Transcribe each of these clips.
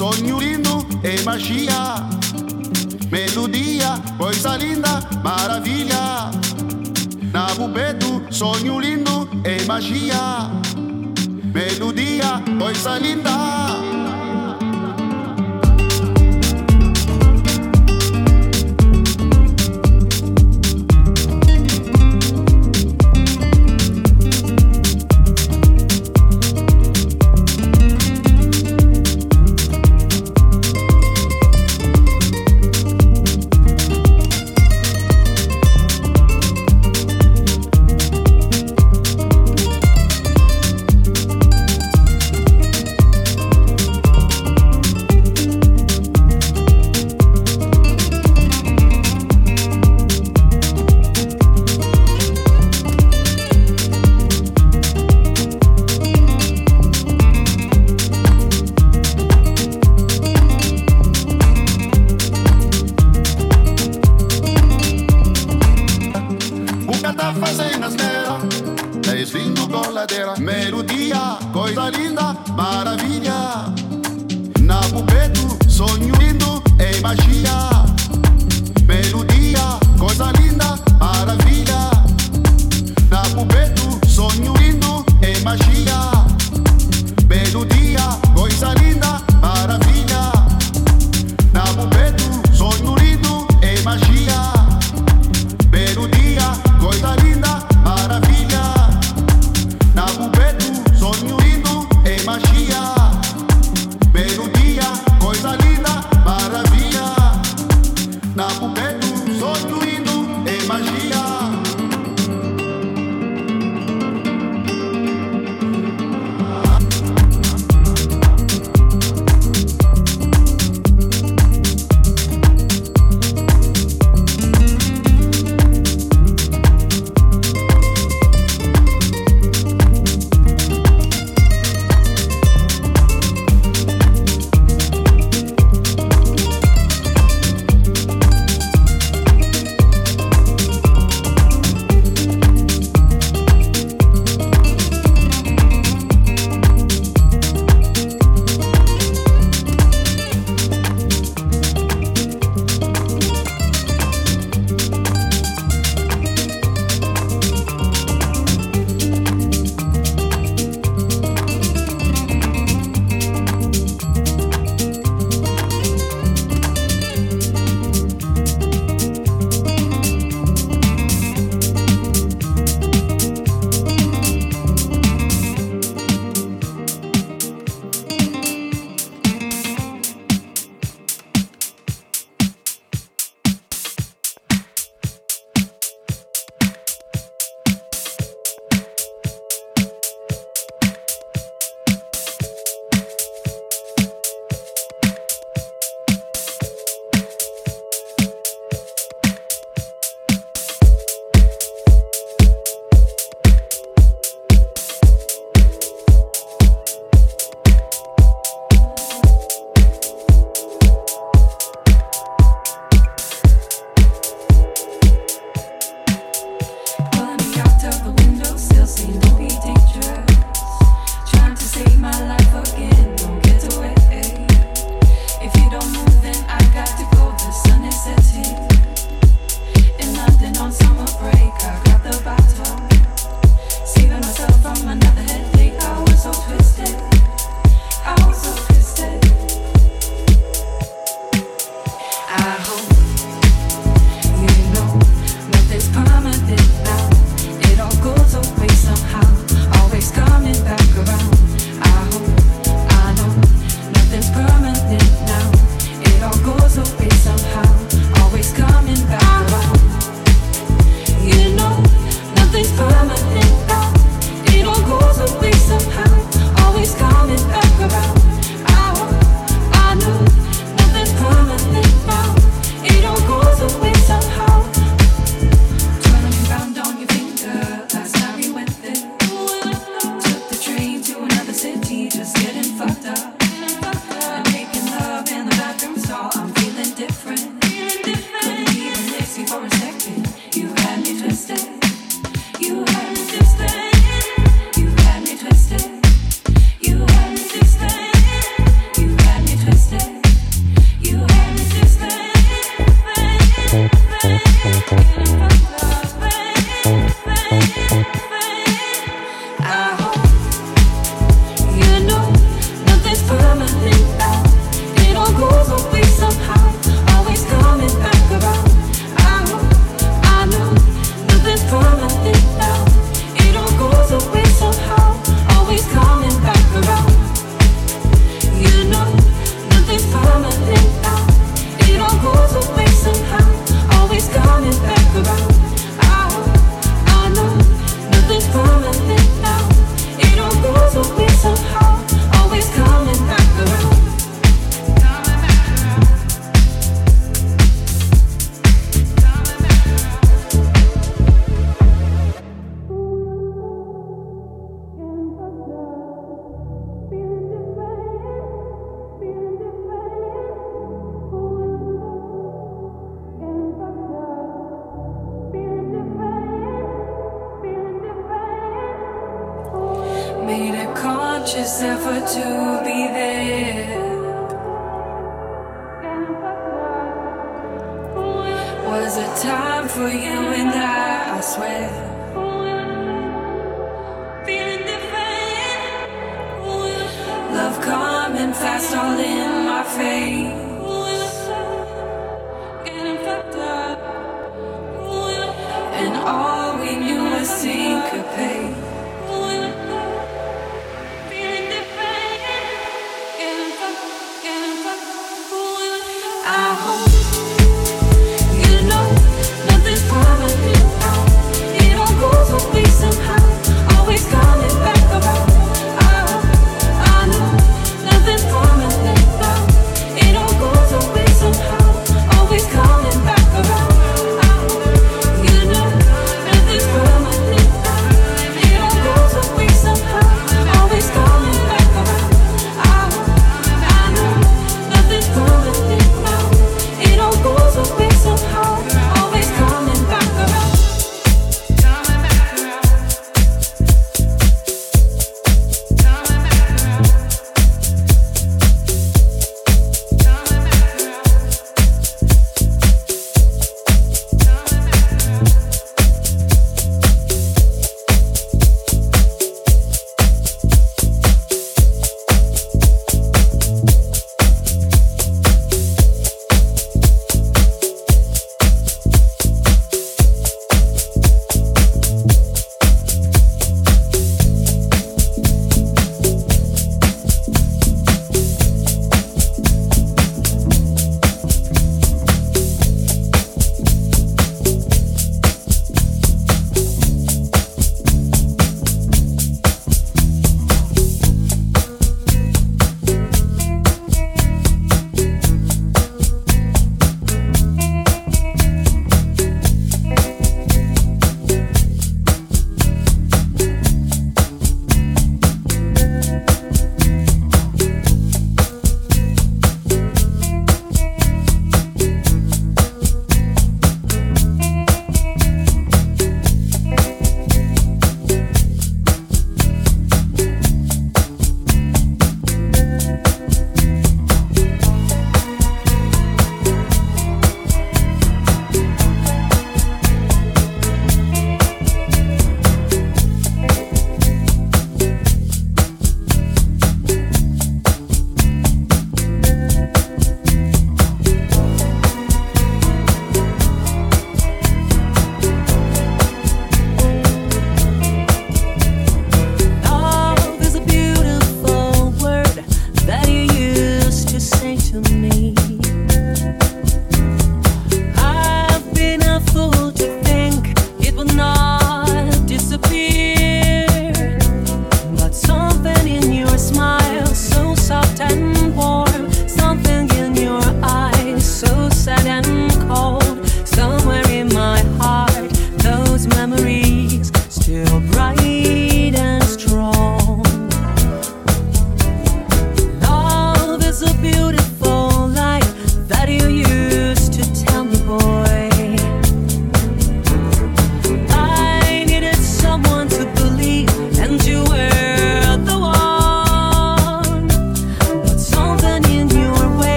Sonho lindo e magia, melodia, coisa linda, maravilha. Nabubedo, sonho lindo e magia, melodia, coisa linda.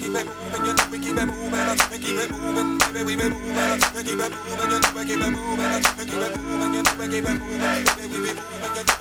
keep it moving, you know we keep it moving, we keep it moving, baby, we keep it moving, we keep it moving, you know we keep it moving, we keep it moving, you know we keep it moving, baby, we keep it moving.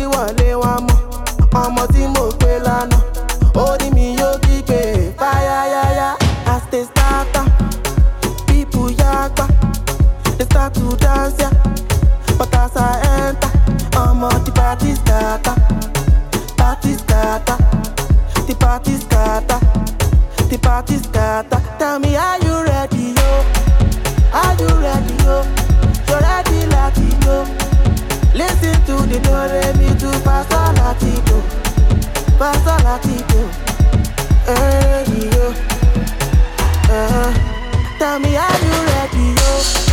tí wọ́n mọ́ ọmọ tí mo pè lánàá ó ní mi yóò kígbe fáyáyáyá as they start up people yapa they start to dance ya but as I enter ọmọ ti party scatter party scatter the party scatter the party scatter tell me how you. basta latito. Hey, eh, yo. Uh, tell me, are you ready, yo?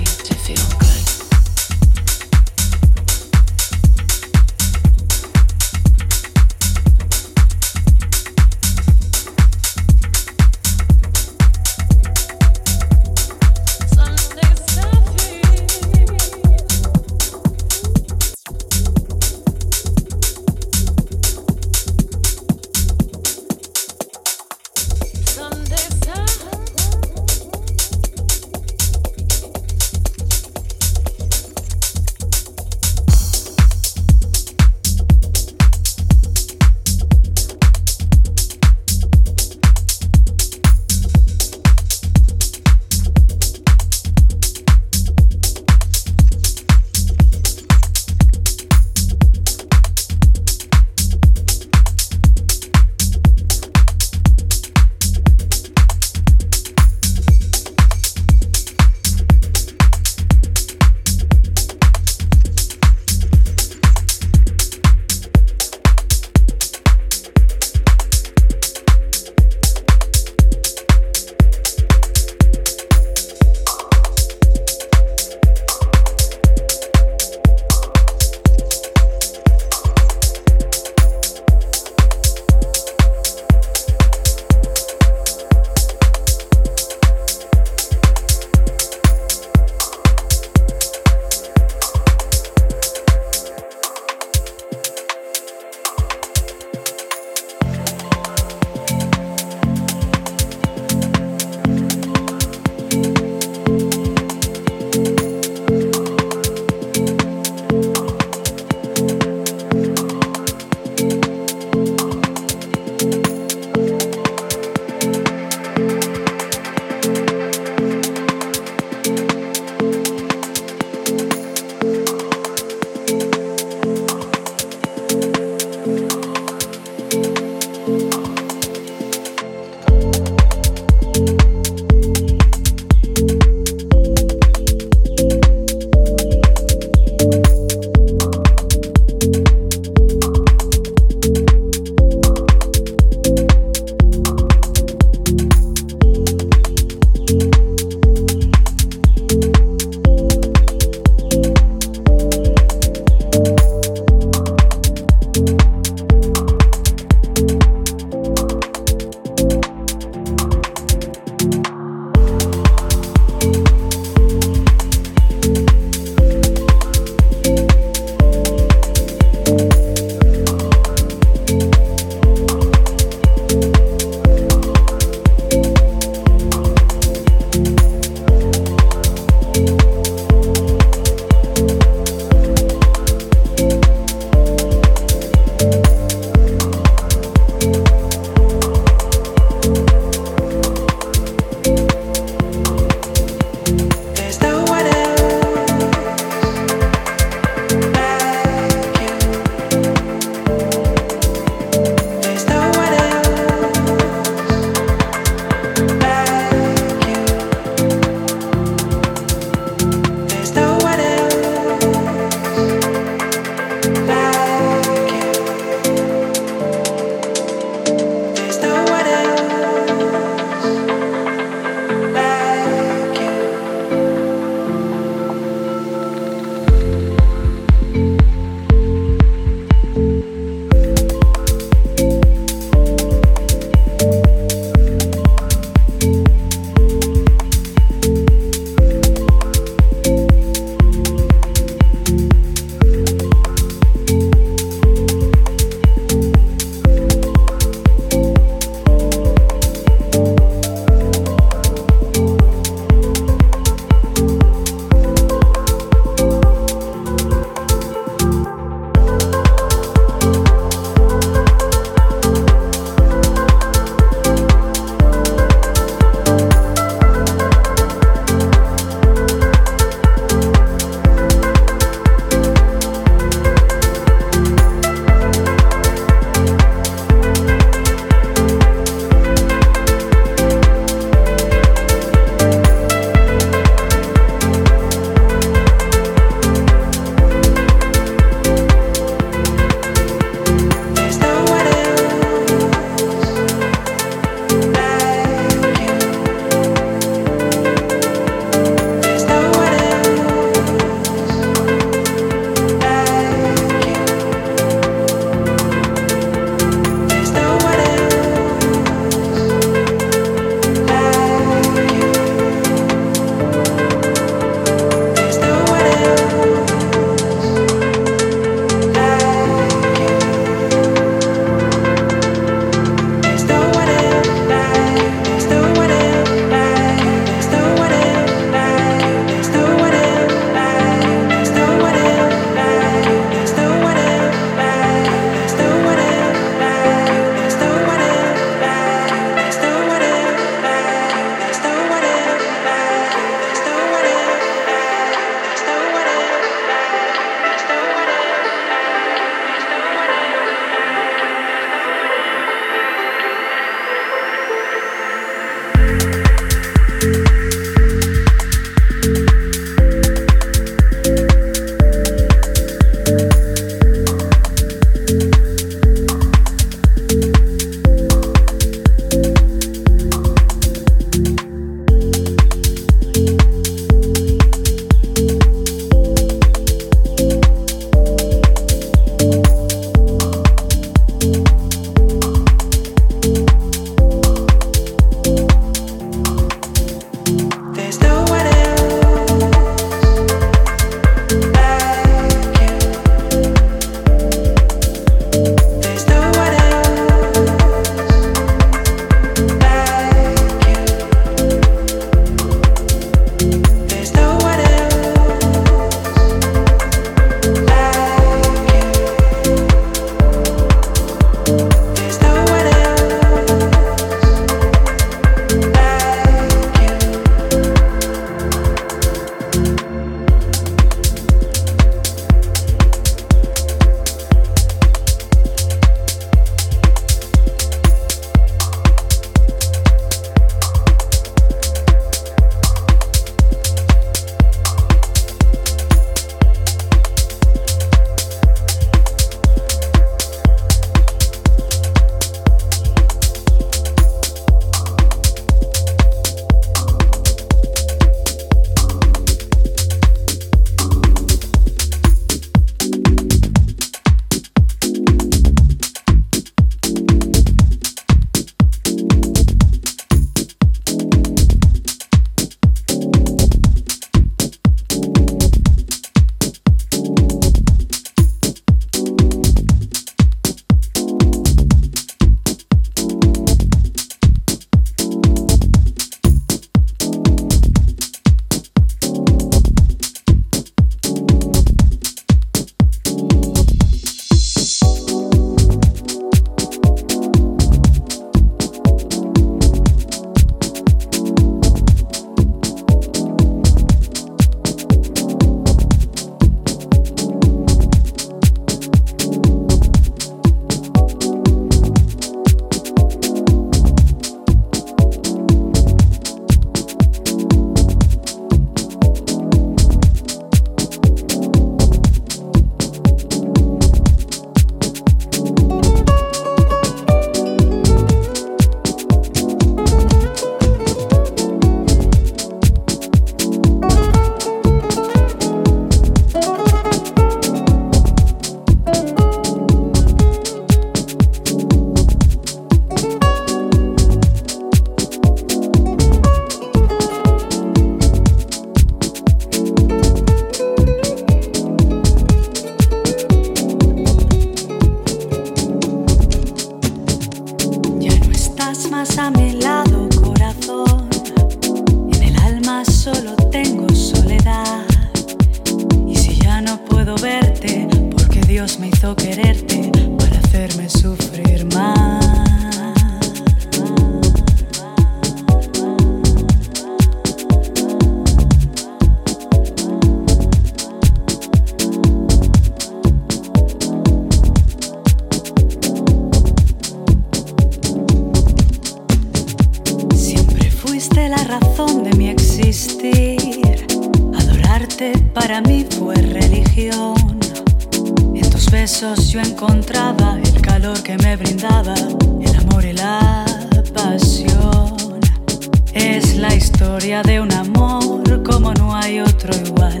historia de un amor como no hay otro igual,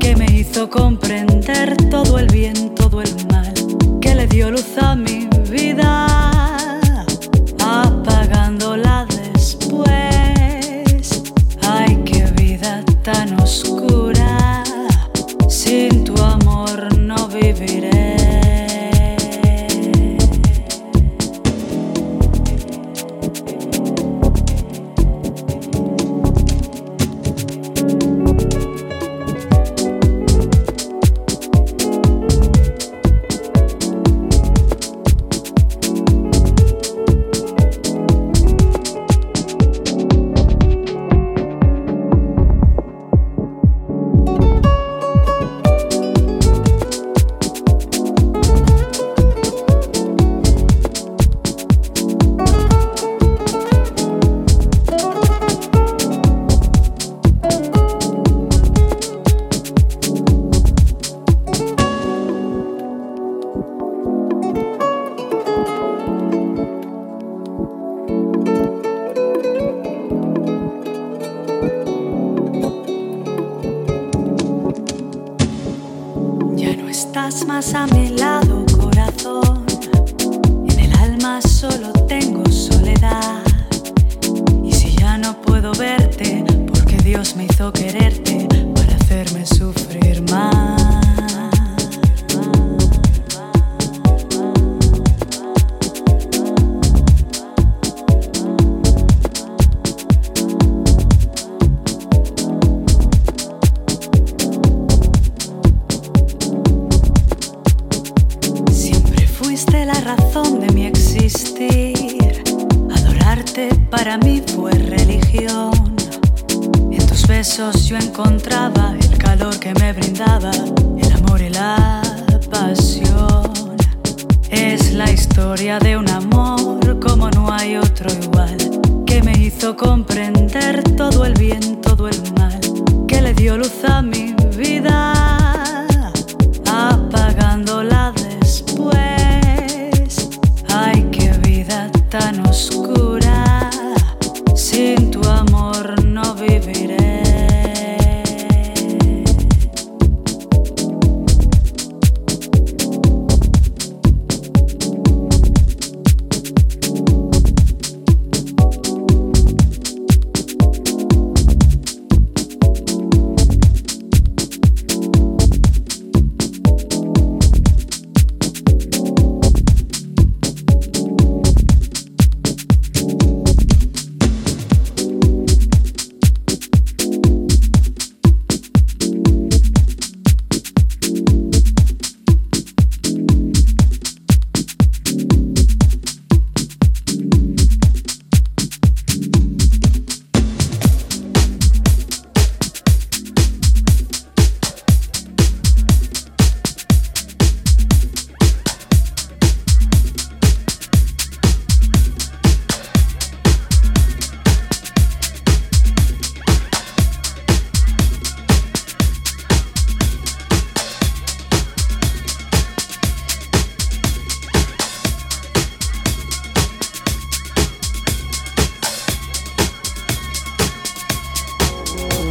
que me hizo comprender todo el bien, todo el mal, que le dio luz a mi vida.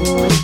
Bye.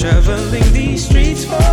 traveling these streets for